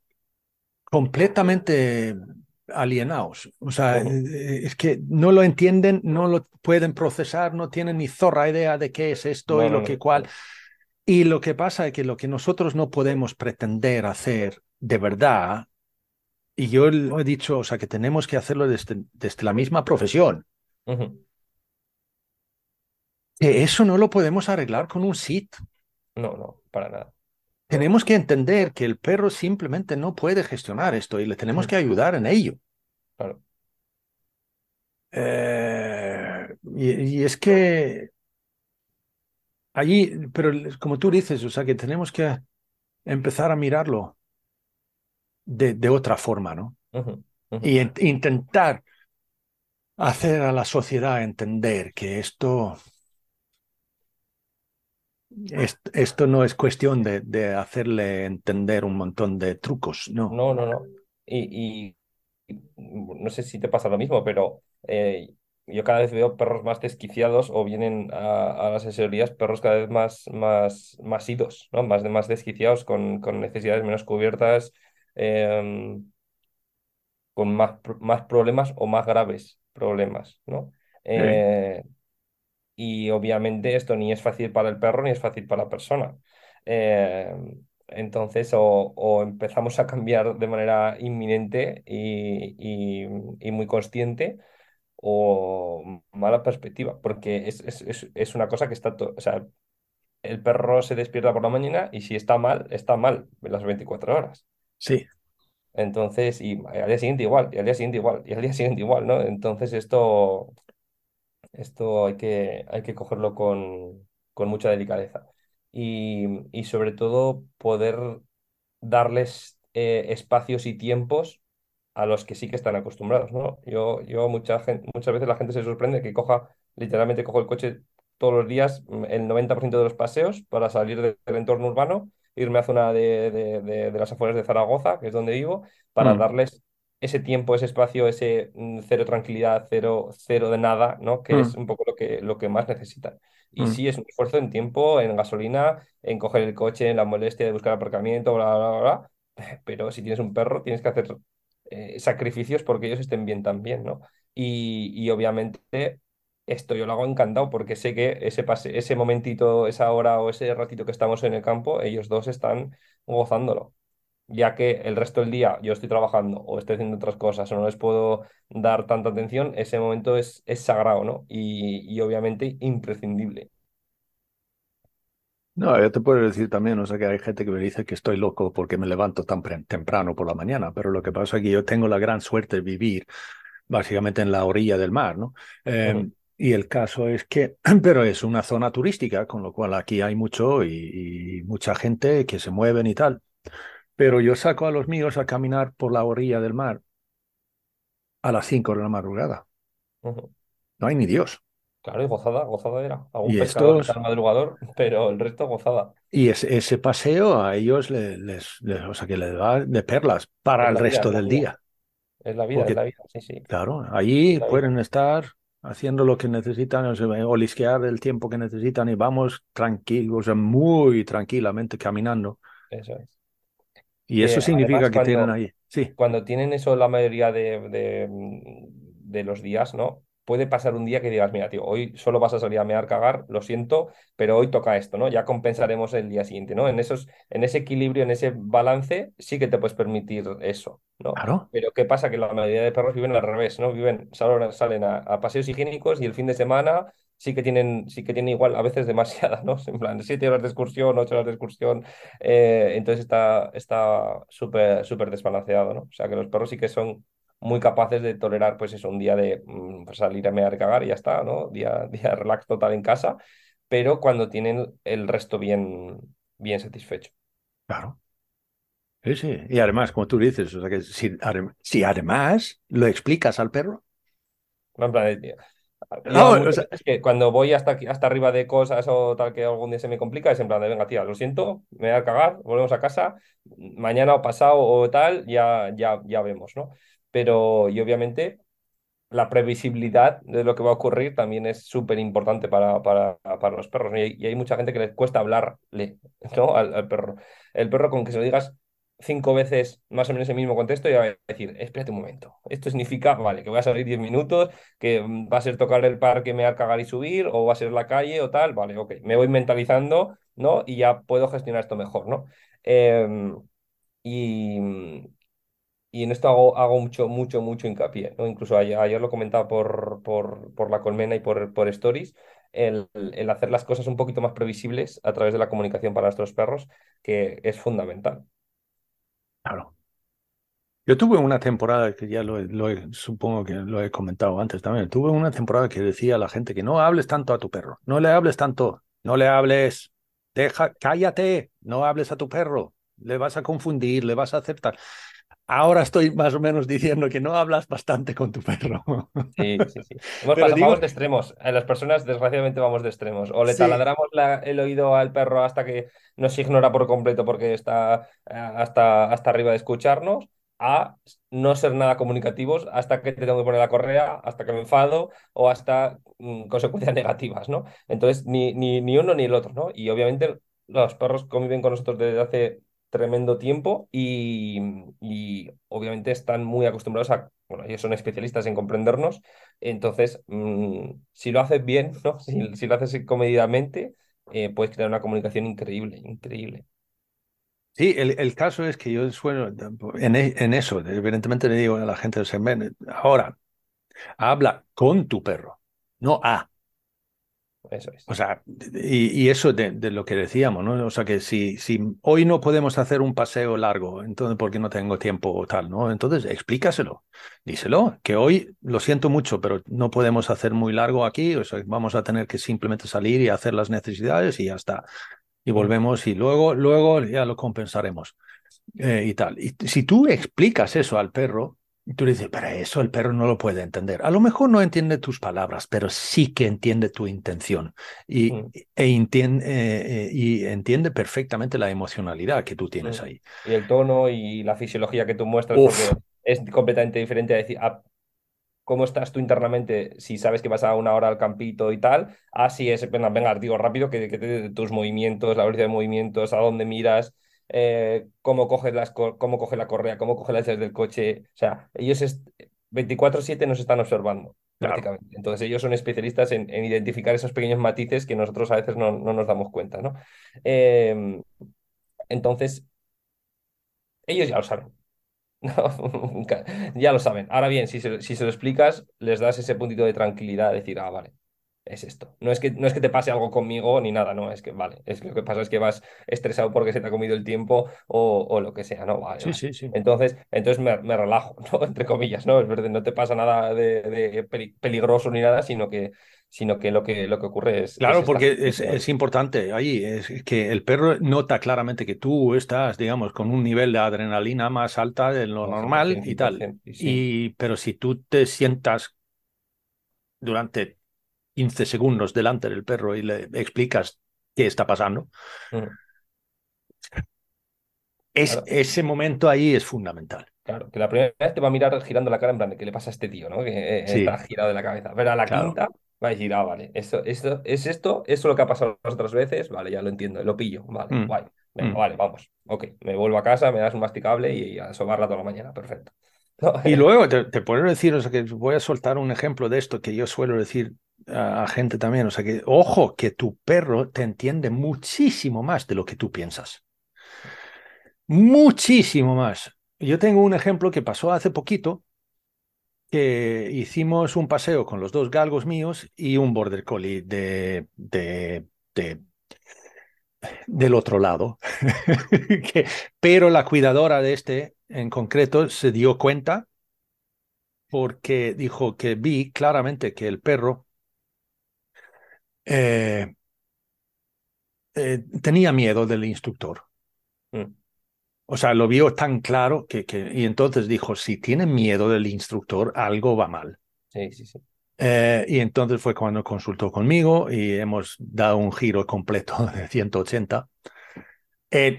completamente alienados. O sea, eh, es que no lo entienden, no lo pueden procesar, no tienen ni zorra idea de qué es esto No, y lo que cual. Y lo que pasa es que lo que nosotros no podemos pretender hacer de verdad, y yo lo he dicho, o sea, que tenemos que hacerlo desde, desde la misma profesión, eso no lo podemos arreglar con un SIT. No, no, para nada. Tenemos que entender que el perro simplemente no puede gestionar esto y le tenemos que ayudar en ello. Claro. Eh, y, y es que allí, pero como tú dices, o sea, que tenemos que empezar a mirarlo de, de otra forma, ¿no? Y en- intentar hacer a la sociedad entender que esto, es- esto no es cuestión de, de hacerle entender un montón de trucos, no. No, no, no. Y, no sé si te pasa lo mismo, pero eh, yo cada vez veo perros más desquiciados o vienen a, a las asesorías perros cada vez más, más, más idos, ¿no? Más, más desquiciados, con, con necesidades menos cubiertas, em, con más, más problemas o más graves problemas, ¿no? Eh, y obviamente esto ni es fácil para el perro ni es fácil para la persona. Eh, entonces, o, o empezamos a cambiar de manera inminente y, y- y muy consciente, o mala perspectiva, porque es, es, es, una cosa que está, o sea, el perro se despierta por la mañana y si está mal, está mal las 24 horas. Sí, Entonces, y al día siguiente igual, y al día siguiente igual, y al día siguiente igual, ¿no? Entonces esto, esto hay que, hay que cogerlo con, con mucha delicadeza. Y, y sobre todo poder darles eh, espacios y tiempos a los que sí que están acostumbrados, ¿no? Yo, yo mucha gente, muchas veces la gente se sorprende que coja, literalmente cojo el coche todos los días, mm, el 90% de los paseos para salir de- del entorno urbano, irme a zona de, de, de- de las afueras de Zaragoza, que es donde vivo, para Mm. darles ese tiempo, ese espacio, ese mm, cero tranquilidad, cero, cero de nada, ¿no? Que es Mm, un poco lo que, lo que más necesitan. Y mm. sí, es un esfuerzo en tiempo, en gasolina, en coger el coche, en la molestia de buscar aparcamiento, bla, bla, bla, bla. Pero si tienes un perro, tienes que hacer eh, sacrificios porque ellos estén bien también, ¿no? Y, y obviamente esto yo lo hago encantado porque sé que ese, pase, ese momentito, esa hora o ese ratito que estamos en el campo, ellos dos están gozándolo ya que el resto del día yo estoy trabajando o estoy haciendo otras cosas o no les puedo dar tanta atención, ese momento es, es sagrado, ¿no? Y, y obviamente imprescindible. No, yo te puedo decir también, o sea, que hay gente que me dice que estoy loco porque me levanto tan temprano por la mañana, pero lo que pasa es que yo tengo la gran suerte de vivir básicamente en la orilla del mar, ¿no? Eh, y el caso es que, pero es una zona turística, con lo cual aquí hay mucho y, y mucha gente que se mueven y tal. Pero yo saco a los míos a caminar por la orilla del mar a las 5 de la madrugada. No hay ni Dios. Claro, y gozada, gozada era. Algún Y pescador estos, madrugador, pero el resto gozada. y ese, ese paseo a ellos le- les, les- o sea, que les da de perlas para Es el vida, resto del día. Es la vida, es la vida, sí, sí. claro, allí pueden estar haciendo lo que necesitan, o sea, olisquear el tiempo que necesitan y vamos tranquilos, o sea, muy tranquilamente caminando. Eso es. Y eso significa además que tienen ahí. Sí, cuando tienen eso la mayoría de, de, mm, de los días, ¿no? Puede pasar un día que digas, mira, tío, hoy solo vas a salir a mear, cagar, lo siento, pero hoy toca esto, ¿no? Ya compensaremos el día siguiente, ¿no? En esos, en ese equilibrio, en ese balance, sí que te puedes permitir eso, ¿no? claro, Pero ¿qué pasa? Que la mayoría de perros viven al revés, ¿no? Viven, salen, salen a, a paseos higiénicos y el fin de semana sí que tienen, sí que tienen igual, a veces demasiadas, ¿no? En plan, siete horas de excursión, ocho horas de excursión, eh, entonces está está súper súper desbalanceado, ¿no? O sea que los perros sí que son muy capaces de tolerar, pues eso, un día de mm, pues salir a mear y cagar y ya está, ¿no? Día, día de relax total en casa, pero cuando tienen el resto bien, bien satisfecho. claro. Sí, sí. Y además, como tú dices, o sea, que si, adem- si además lo explicas al perro, En plan, de- no, o sea, veces que cuando voy hasta aquí, hasta arriba de cosas o tal que algún día se me complica, es en plan de, venga, tía, lo siento, me voy a cagar, volvemos a casa, mañana o pasado o tal, ya, ya, ya vemos, ¿no? Pero, y obviamente la previsibilidad de lo que va a ocurrir también es súper importante para, para, para los perros. ¿no? Y, hay, y hay mucha gente que les cuesta hablarle ¿no? al, al perro. El perro con que se lo digas cinco veces más o menos el mismo contexto, ya va a decir, espérate un momento, esto significa, vale, que voy a salir 10 minutos, que mm, va a ser tocar el parque, me cagar y subir, o va a ser la calle o tal, vale, ok, me voy mentalizando, ¿no? Y ya puedo gestionar esto mejor, ¿no? Em, y, y en esto hago, hago mucho, mucho, mucho hincapié, ¿no? Incluso ayer, ayer lo comentaba por, por, por la colmena y por, por stories, el, el hacer las cosas un poquito más previsibles a través de la comunicación para nuestros perros, que es fundamental. Claro. Yo tuve una temporada que ya lo, he- lo supongo que lo he comentado antes también. Tuve una temporada que decía a la gente que no hables tanto a tu perro, no le hables tanto, no le hables, deja, cállate, no hables a tu perro, le vas a confundir, le vas a hacer tal. Ahora estoy más o menos diciendo que no hablas bastante con tu perro. Sí, sí, sí. Hemos Pero pasado, digo, vamos de extremos. En las personas, desgraciadamente, vamos de extremos. O le sí, taladramos la- el oído al perro hasta que nos ignora por completo porque está eh, hasta, hasta arriba de escucharnos, a no ser nada comunicativos hasta que te tengo que poner la correa, hasta que me enfado o hasta mm, consecuencias negativas, ¿no? Entonces, ni, ni, ni uno ni el otro, ¿no? Y obviamente los perros conviven con nosotros desde hace tremendo tiempo y, y obviamente están muy acostumbrados a, bueno, ellos son especialistas en comprendernos, entonces mm, si lo haces bien, ¿no? Si, si lo haces comedidamente, eh, puedes crear una comunicación increíble, increíble. Sí, el, el caso es que yo suelo, en, e- en eso, evidentemente le digo a la gente, se ven, ahora, habla con tu perro, no a. Eso es. O sea, y, y eso de, de lo que decíamos, ¿no? O sea, que si, si hoy no podemos hacer un paseo largo, entonces porque no tengo tiempo o tal, ¿no? Entonces explícaselo, díselo, que hoy lo siento mucho, pero no podemos hacer muy largo aquí, o sea, vamos a tener que simplemente salir y hacer las necesidades y ya está. Y Mm. volvemos y luego, luego ya lo compensaremos eh, y tal. Y si tú explicas eso al perro, tú le dices, pero eso el perro no lo puede entender. A lo mejor no entiende tus palabras, pero sí que entiende tu intención y, Mm, e entiende, eh, eh, y entiende perfectamente la emocionalidad que tú tienes mm. ahí. Y el tono y la fisiología que tú muestras, porque es completamente diferente a decir, a cómo estás tú internamente, si sabes que vas a una hora al campito y tal, así es, venga, venga digo rápido, que, que tus movimientos, la velocidad de movimientos, a dónde miras, eh, cómo coges las, cómo coge la correa, cómo coge las llaves del coche, o sea, ellos 24/7 nos están observando. Prácticamente. Entonces ellos son especialistas en, identificar esos pequeños matices que nosotros a veces no, nos damos cuenta, ¿no? Em, entonces, ellos ya lo saben. ya lo saben. Ahora bien, si se, si se lo explicas, les das ese puntito de tranquilidad, de decir, ah, vale, es esto. No es, que, no es que te pase algo conmigo ni nada, no, es que, vale, es que lo que pasa es que vas estresado porque se te ha comido el tiempo o, lo que sea, ¿no? Vale, sí, sí, sí. Entonces, entonces me, relajo, ¿no? Entre comillas, ¿no? Es verdad, no te pasa nada de, peligroso ni nada, sino que, sino que lo que, lo que ocurre es... Claro, porque es, es, importante ahí, es que el perro nota claramente que tú estás, digamos, con un nivel de adrenalina más alta de lo normal y tal. Y, pero si tú te sientas durante 15 segundos delante del perro y le explicas qué está pasando, mm. es, ese momento ahí es fundamental. Claro, que la primera vez te va a mirar girando la cara en plan de qué le pasa a este tío, ¿no? Que eh, está girado de la cabeza. Pero a la quinta va a decir, ah, vale, esto, esto, es esto, eso es lo que ha pasado las otras veces, vale, ya lo entiendo, lo pillo, vale, mm. guay. Mm. Vale, vamos, ok, me vuelvo a casa, me das un masticable y a sobarla toda la mañana, perfecto. y luego te, te, puedo decir, o sea, que voy a soltar un ejemplo de esto que yo suelo decir a, gente también. O sea que, ojo, que tu perro te entiende muchísimo más de lo que tú piensas. Muchísimo más. Yo tengo un ejemplo que pasó hace poquito, que hicimos un paseo con los dos galgos míos y un border collie de, de, del otro lado. pero la cuidadora de este en concreto se dio cuenta porque dijo que vi claramente que el perro eh, eh, tenía miedo del instructor. Mm. O sea, lo vio tan claro que, que, y entonces dijo, si tiene miedo del instructor, algo va mal. Sí, sí, sí. Eh, y entonces fue cuando consultó conmigo y hemos dado un giro completo de 180.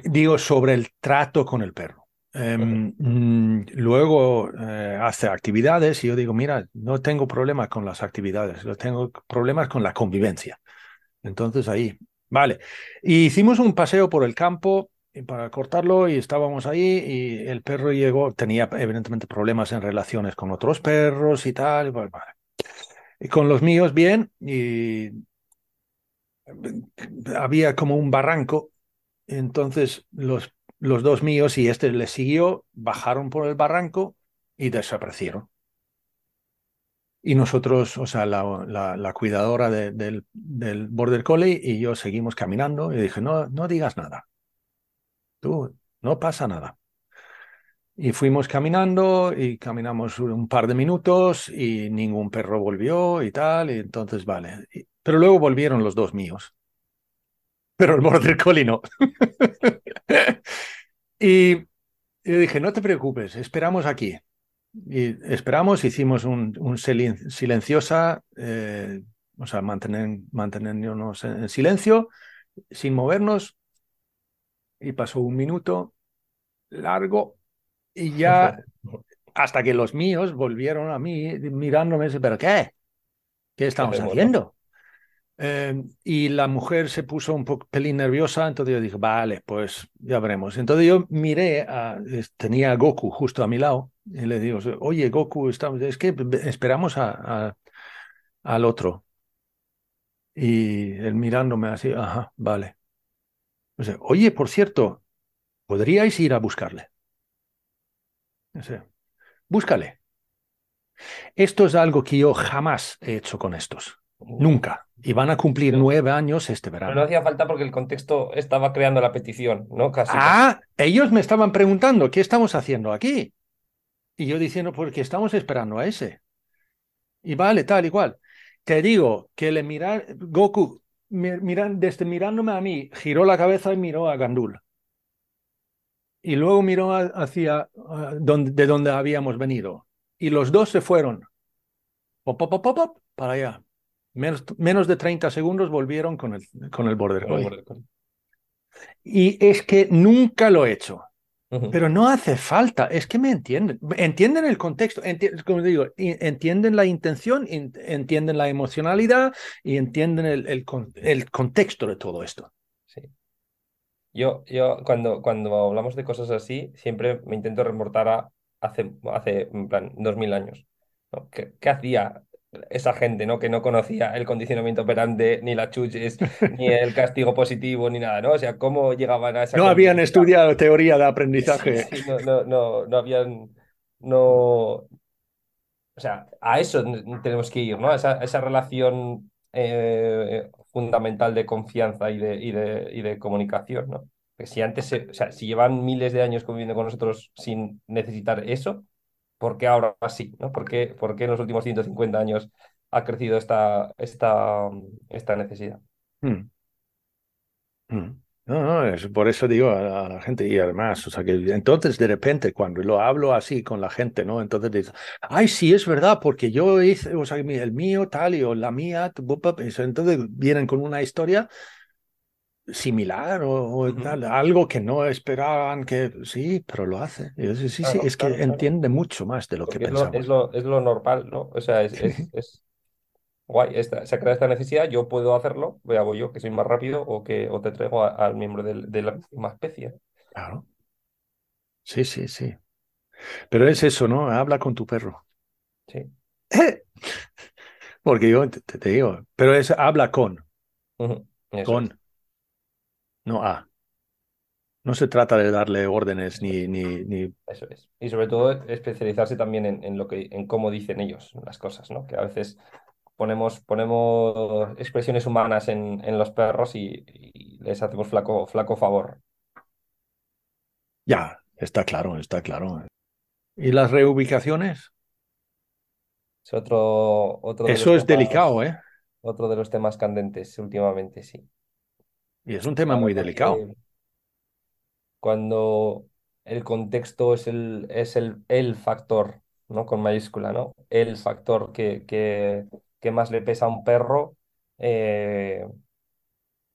digo, sobre el trato con el perro. Em, mm, luego hace actividades y yo digo, mira, no tengo problemas con las actividades, no tengo problemas con la convivencia. Entonces ahí, vale. Y hicimos un paseo por el campo para cortarlo y estábamos ahí y el perro llegó, tenía evidentemente problemas en relaciones con otros perros y tal. vale. Y con los míos bien y había como un barranco, entonces los, los dos míos y este le siguió, bajaron por el barranco y desaparecieron. Y nosotros, o sea, la, la, cuidadora del, del Border Collie y yo seguimos caminando y dije, no, no digas nada. Tú, no pasa nada. Y fuimos caminando y caminamos un par de minutos y ningún perro volvió y tal, y entonces vale. pero luego volvieron los dos míos. Pero el Border Collie no. y yo dije, no te preocupes, esperamos aquí. Y esperamos, hicimos un, un silenciosa, eh, o sea, mantener, mantenernos en silencio, sin movernos, y pasó un minuto largo y ya hasta que los míos volvieron a mí mirándome, pero ¿qué? ¿Qué estamos haciendo? Eh, y la mujer se puso un poco pelín nerviosa, entonces yo dije, vale, pues ya veremos. Entonces yo miré, a, tenía a Goku justo a mi lado, y le digo, oye, Goku, estamos, es que esperamos a, al otro. Y él mirándome así, ajá, vale. oye, por cierto, ¿podríais ir a buscarle? búscale. Esto es algo que yo jamás he hecho con estos. Nunca. Y van a cumplir nueve años este verano. no hacía falta porque el contexto estaba creando la petición, ¿no? Casi. Ah, ellos me estaban preguntando, ¿qué estamos haciendo aquí? Y yo diciendo, porque estamos esperando a ese. Y vale, tal y cual. Te digo que le mirar, Goku, miran, desde mirándome a mí, giró la cabeza y miró a Gandul. Y luego miró hacia donde, de donde habíamos venido. Y los dos se fueron. Pop, pop, pop, pop, para allá. Menos, menos de 30 segundos volvieron con el, con el border collie. Y es que nunca lo he hecho. Pero no hace falta, es que me entienden, entienden el contexto, enti- como digo, entienden la intención, in- entienden la emocionalidad y entienden el, el con- el contexto de todo esto. Sí. Yo, yo cuando, cuando hablamos de cosas así, siempre me intento remontar a hace, hace en plan, 2000 años. ¿no? ¿Qué, qué hacía esa gente, ¿no? Que no conocía el condicionamiento operante, ni las chuches, ni el castigo positivo, ni nada, ¿no? O sea, cómo llegaban a esa No habían estudiado teoría de aprendizaje. sí, no, no, no, no habían, no, o sea, a eso tenemos que ir, ¿no? A esa, a esa relación eh, fundamental de confianza y de, y de, y de comunicación, ¿no? Que si antes, se- o sea, si llevan miles de años conviviendo con nosotros sin necesitar eso, ¿por qué ahora sí, ¿no? ¿Por qué, por qué en los últimos 150 años ha crecido esta, esta, esta necesidad? Mm, mm. No, no, por eso digo a, la gente y además, o sea que entonces de repente cuando lo hablo así con la gente, ¿no? Entonces dices, ay, sí, es verdad, porque yo hice, o sea, el mío tal y o la mía, tu, bu, bu", eso, entonces vienen con una historia similar o, o Ujú. tal, algo que no esperaban que, sí, pero lo hace. Sí, sí, Claro, es que claro, entiende mucho más de lo que es lo, es lo, es lo normal, ¿no? O sea, es, es, es guay, esta- se ha creado esta necesidad, yo puedo hacerlo, voy yo, que soy más rápido, o que o te traigo a- al miembro de la misma especie. Claro. Sí, sí, sí. Pero es eso, ¿no? Habla con tu perro. Sí. Porque yo te, te digo, pero es habla con, con, no a. No se trata de darle órdenes ni, ni, ni... eso es. Y sobre todo especializarse también en, en lo que, en cómo dicen ellos las cosas, ¿no? Que a veces ponemos, ponemos expresiones humanas en, en los perros y, y les hacemos flaco, flaco favor. Ya, está claro, está claro. ¿Y las reubicaciones? Es otro, otro Eso es delicado, ¿eh? otro de los temas candentes últimamente, sí. Y es un tema muy delicado. cuando el contexto es el, es el, el factor, ¿no? Con mayúscula, ¿no? El factor que, que, que más le pesa a un perro, eh,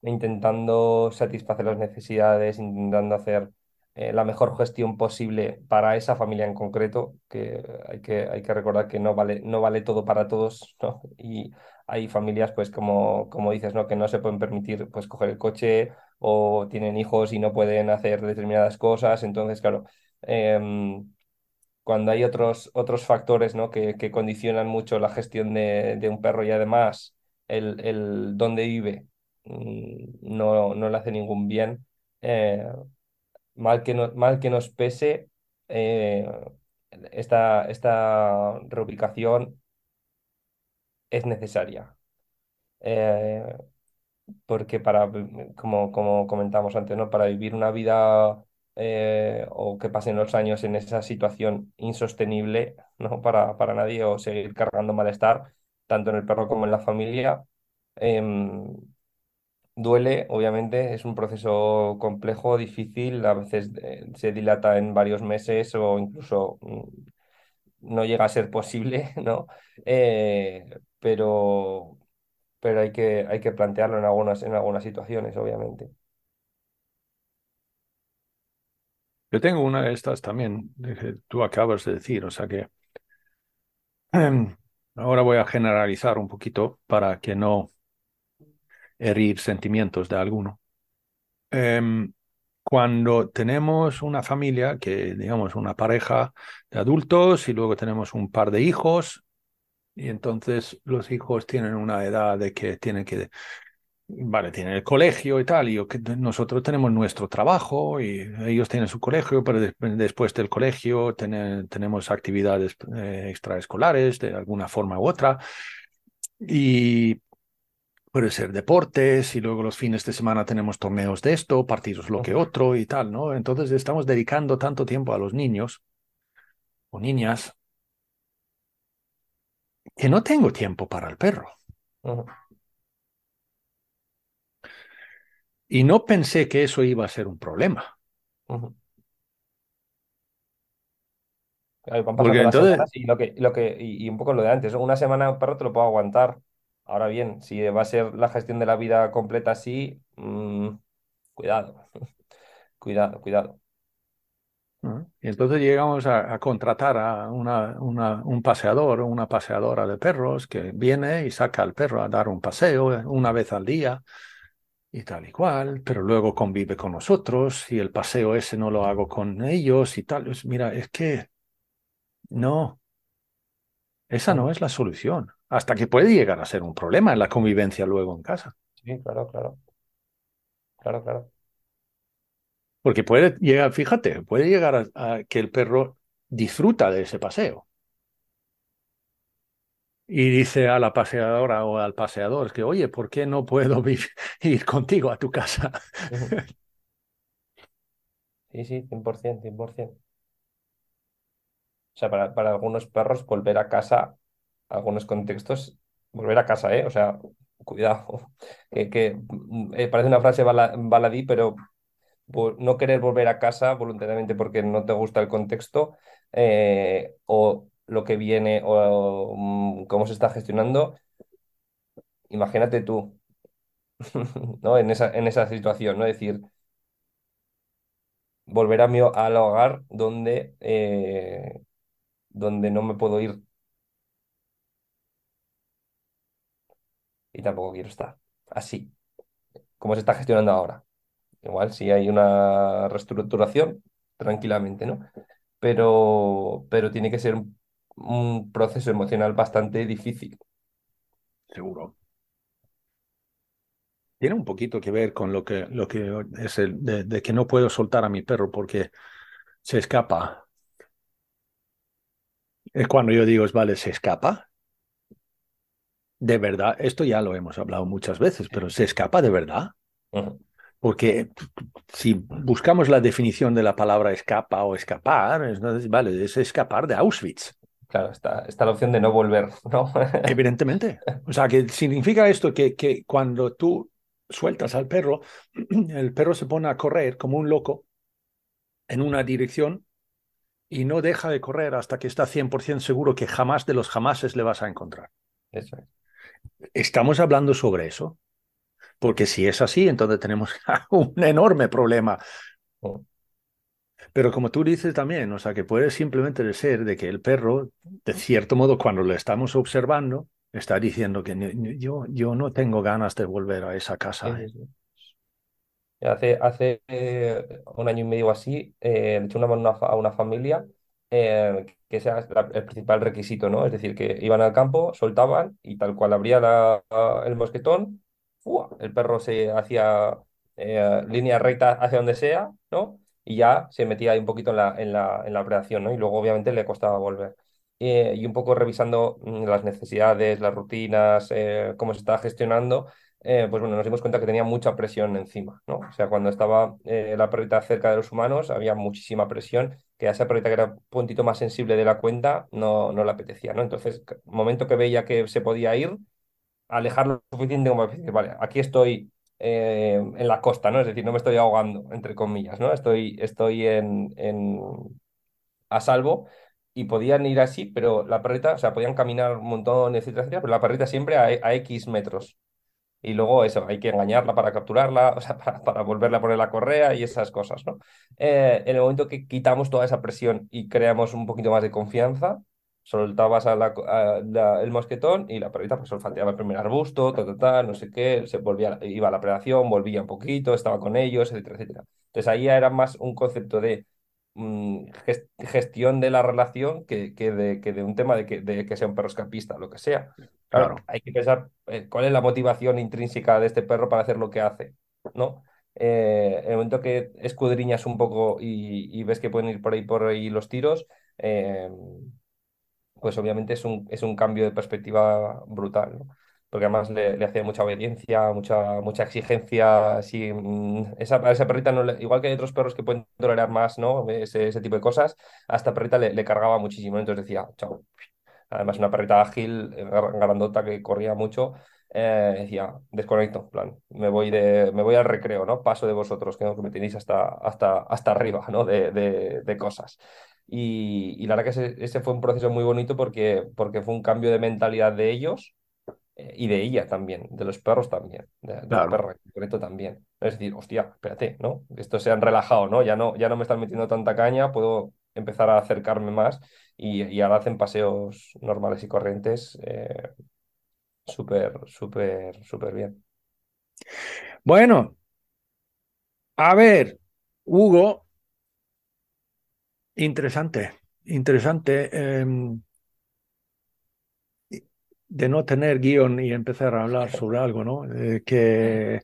intentando satisfacer las necesidades, intentando hacer eh, la mejor gestión posible para esa familia en concreto, que hay que, hay que recordar que no vale, no vale todo para todos, ¿no? Y hay familias, pues como, como dices, ¿no? Que no se pueden permitir pues coger el coche o tienen hijos y no pueden hacer determinadas cosas. Entonces, claro, em, cuando hay otros, otros factores, ¿no? que, que condicionan mucho la gestión de, de un perro y además el, el dónde vive mm, no, no le hace ningún bien, eh, mal que, no- mal que nos pese, eh, esta, esta reubicación es necesaria. Eh, porque para, como, como comentamos antes, ¿no? Para vivir una vida eh, o que pasen los años en esa situación insostenible, ¿no? Para, para nadie o seguir cargando malestar, tanto en el perro como en la familia, em, duele, obviamente, es un proceso complejo, difícil, a veces eh, se dilata en varios meses o incluso mm, no llega a ser posible, ¿no? Eh, pero pero hay que, hay que plantearlo en algunas, en algunas situaciones, obviamente. Yo tengo una de estas también, que tú acabas de decir, o sea que ahora voy a generalizar un poquito para que no herir sentimientos de alguno. Em, cuando tenemos una familia, que digamos una pareja de adultos y luego tenemos un par de hijos, y entonces los hijos tienen una edad de que tienen que, vale, tienen el colegio y tal, y nosotros tenemos nuestro trabajo y ellos tienen su colegio, pero de- después del colegio tene- tenemos actividades eh, extraescolares de alguna forma u otra. Y Puede ser deportes y luego los fines de semana tenemos torneos de esto, partidos lo que otro y tal, ¿no? Entonces estamos dedicando tanto tiempo a los niños o niñas que no tengo tiempo para el perro. Y no pensé que eso iba a ser un problema. Claro, Porque entonces, y, lo que, lo que, y, y un poco lo de antes. Una semana un perro te lo puedo aguantar. Ahora bien, si va a ser la gestión de la vida completa así, mm, cuidado, cuidado, cuidado. Y entonces llegamos a, contratar a una, un paseador o una paseadora de perros que viene y saca al perro a dar un paseo una vez al día y tal y cual, pero luego convive con nosotros y el paseo ese no lo hago con ellos y tal. Mira, es que no, esa no es la solución, hasta que puede llegar a ser un problema en la convivencia luego en casa. Sí, claro, claro. Claro, claro. Porque puede llegar, fíjate, puede llegar a, que el perro disfruta de ese paseo. Y dice a la paseadora o al paseador que, oye, ¿por qué no puedo ir contigo a tu casa? Sí, sí, 100%, 100%. O sea, para, para algunos perros volver a casa, algunos contextos, volver a casa, ¿eh? O sea, cuidado, que, mm, eh, parece una frase baladí, pero no querer volver a casa voluntariamente porque no te gusta el contexto eh, o lo que viene o, mm, cómo se está gestionando, imagínate tú, ¿no? En esa, en esa situación, ¿no? Es decir, volver a mi, al hogar donde, eh, donde no me puedo ir. Y tampoco quiero estar así, como se está gestionando ahora. Igual si hay una reestructuración, tranquilamente, ¿no? Pero, pero tiene que ser un, proceso emocional bastante difícil. Seguro. Tiene un poquito que ver con lo que, lo que es el de, que no puedo soltar a mi perro porque se escapa. Es cuando yo digo, vale, se escapa. De verdad, esto ya lo hemos hablado muchas veces, pero se escapa de verdad. Porque si buscamos la definición de la palabra escapa o escapar, es, vale, es escapar de Auschwitz. Claro, está, está la opción de no volver, ¿no? Evidentemente. O sea, que significa esto que, que cuando tú sueltas al perro, el perro se pone a correr como un loco en una dirección y no deja de correr hasta que está 100% seguro que jamás de los jamases le vas a encontrar. Eso es. Estamos hablando sobre eso. Porque si es así, entonces tenemos un enorme problema. Pero como tú dices también, o sea, que puede simplemente ser de que el perro, de cierto modo, cuando lo estamos observando, está diciendo que yo, yo no tengo ganas de volver a esa casa. ¿eh? Hace, hace eh, un año y medio así, eh, le eché una mano a una familia que ese era el principal requisito, ¿no? Es decir, que iban al campo, soltaban y tal cual abría el mosquetón, el perro se hacía eh, línea recta hacia donde sea, ¿no? Y ya se metía ahí un poquito en la, en la, en la operación, ¿no? Y luego obviamente le costaba volver. Eh, y un poco revisando mm, las necesidades, las rutinas, eh, cómo se estaba gestionando, pues bueno, nos dimos cuenta que tenía mucha presión encima, ¿no? O sea, cuando estaba la perrita cerca de los humanos, había muchísima presión, que a esa perrita que era un puntito más sensible de la cuenta, no, no le apetecía, ¿no? Entonces, momento que veía que se podía ir, alejarlo suficiente como decir, vale, aquí estoy eh, en la costa, ¿no? Es decir, no me estoy ahogando, entre comillas, ¿no? Estoy, estoy en, en, a salvo y podían ir así, pero la perrita, o sea, podían caminar un montón, etcétera, etcétera, pero la perrita siempre a, a X metros. Y luego eso, hay que engañarla para capturarla, o sea, para, volverle a poner la correa y esas cosas, ¿no? Eh, en el momento que quitamos toda esa presión y creamos un poquito más de confianza, soltabas el mosquetón y la perrita pues olfateaba el primer arbusto, no sé qué, se volvía, iba a la predación, volvía un poquito, estaba con ellos, etcétera, etcétera. Entonces ahí era más un concepto de mm, gestión de la relación que, que, de, que de un tema de que, de que sea un perro escapista, lo que sea. Claro, hay que pensar eh, cuál es la motivación intrínseca de este perro para hacer lo que hace, ¿no? Eh, en el momento que escudriñas un poco y, y, ves que pueden ir por ahí por ahí los tiros, eh, pues obviamente es un, es un cambio de perspectiva brutal, ¿no? porque además le, le hacía mucha obediencia, mucha, mucha exigencia, así, mm, esa, esa perrita, no igual que hay otros perros que pueden tolerar más ¿no? ese, ese tipo de cosas, a esta perrita le, le cargaba muchísimo, entonces decía, chao. Además, una perrita ágil, eh, grandota, que corría mucho, eh, decía, desconecto, plan, me voy, de, me voy al recreo, ¿no? Paso de vosotros, que, me tenéis hasta, hasta, hasta arriba, ¿no? De, de, de cosas. Y, la verdad que ese, fue un proceso muy bonito porque, porque fue un cambio de mentalidad de ellos eh, y de ella también, de los perros también, de, de Claro. la perra en concreto también. Es decir, hostia, espérate, ¿no? Estos se han relajado, ¿no? Ya no, ya no me están metiendo tanta caña, puedo empezar a acercarme más y, y ahora hacen paseos normales y corrientes eh, súper, súper, súper bien. Bueno, a ver, Hugo, interesante, interesante em, de no tener guion y empezar a hablar sobre algo, ¿no? Eh, que,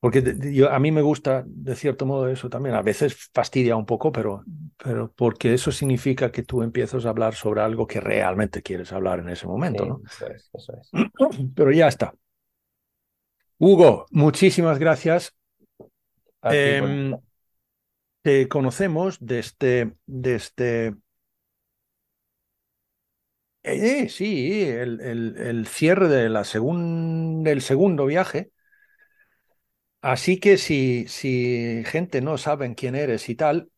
porque de- de- yo, a mí me gusta, de cierto modo, eso también. A veces fastidia un poco, pero, pero porque eso significa que tú empiezas a hablar sobre algo que realmente quieres hablar en ese momento, Sí, ¿no? eso es, eso es. Pero ya está. Hugo, muchísimas gracias. Ti, Em, te conocemos desde, desde eh, sí, el, el- el cierre de la segun- del segundo viaje. Así que si, si gente no saben quién eres y tal,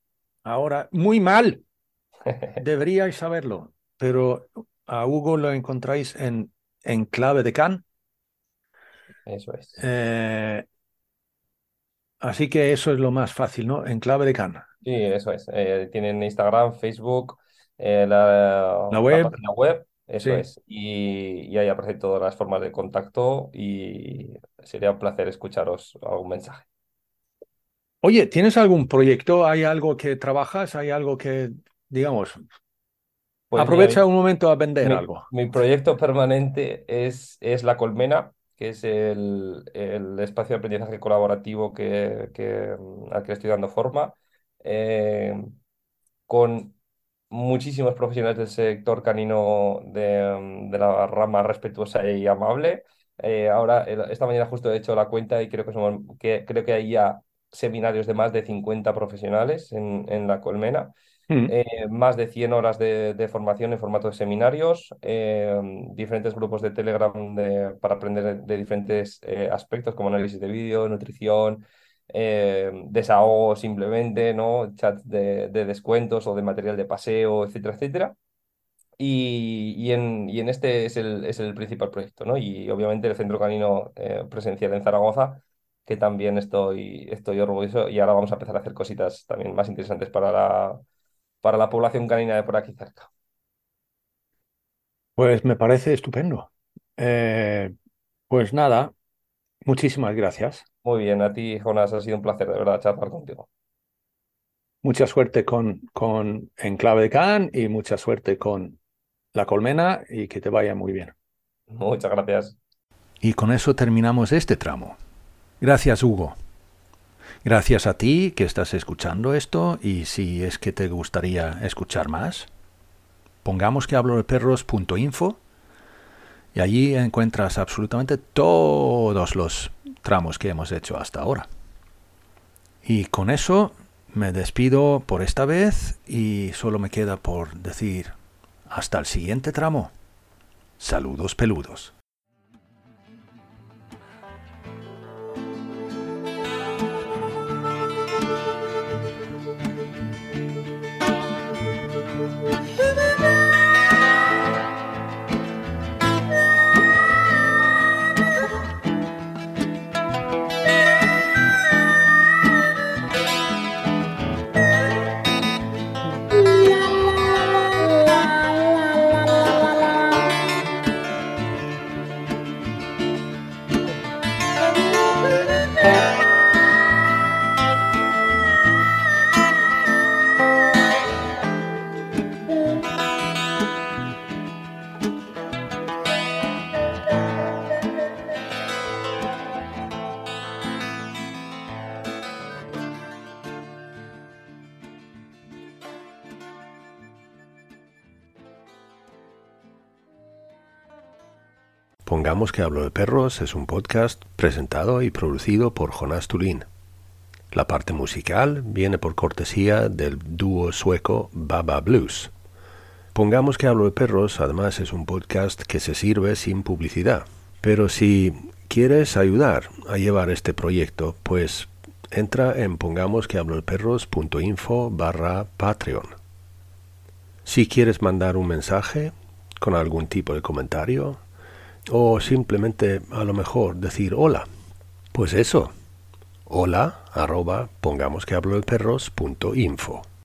ahora, muy mal, deberíais saberlo, pero a Hugo lo encontráis en, en Clave de Can. Eso es. eh, así que eso es lo más fácil, ¿no? En Clave de Can. Sí, eso es. Eh, tienen Instagram, Facebook, eh, la, La web. página web, eso Sí. es. Y, y ahí aparecen todas las formas de contacto y sería un placer escucharos algún mensaje. Oye, ¿tienes algún proyecto? ¿Hay algo que trabajas? ¿Hay algo que, digamos, Pues aprovecha mi- un momento a vender mi, algo? mi proyecto permanente es, es La Colmena, que es el, el espacio de aprendizaje colaborativo que, que, mm, al que estoy dando forma, eh, con muchísimos profesionales del sector canino de, mm, de la rama respetuosa y amable. Eh, ahora, el- esta mañana justo he hecho la cuenta y creo que, somos, que, creo que hay ya seminarios de más de 50 profesionales en, en La Colmena Mm. eh, más de 100 horas de, de formación en formato de seminarios, eh, diferentes grupos de Telegram de- para aprender de, de diferentes eh, aspectos como análisis de vídeo, nutrición, eh, desahogo simplemente, ¿no? Chats de, de descuentos o de material de paseo, etcétera, etcétera. Y, y en, y en este es el, es el principal proyecto, ¿no? Y obviamente el Centro Canino eh, presencial en Zaragoza, que también estoy, estoy orgulloso y ahora vamos a empezar a hacer cositas también más interesantes para la, para la población canina de por aquí cerca. Pues me parece estupendo. Eh, pues nada, muchísimas gracias. Muy bien, a ti, Jonas, ha sido un placer de verdad charlar contigo. Mucha suerte con, con Enclave de Can y mucha suerte con La Colmena y que te vaya muy bien. Muchas gracias. Y con eso terminamos este tramo. Gracias, Hugo. Gracias a ti que estás escuchando esto y si es que te gustaría escuchar más, pongamos que hablo de perros.info y allí encuentras absolutamente todos los tramos que hemos hecho hasta ahora. Y con eso me despido por esta vez y solo me queda por decir hasta el siguiente tramo. Saludos peludos. Pongamos que Hablo de Perros es un podcast presentado y producido por Jonás Tulín. La parte musical viene por cortesía del dúo sueco Baba Blues. Pongamos que Hablo de Perros además es un podcast que se sirve sin publicidad. Pero si quieres ayudar a llevar este proyecto, pues entra en pongamos que hablo de perros.info barra Patreon. Si quieres mandar un mensaje con algún tipo de comentario, o simplemente a lo mejor decir hola. Pues eso, hola arroba pongamos que hablo de perros punto info.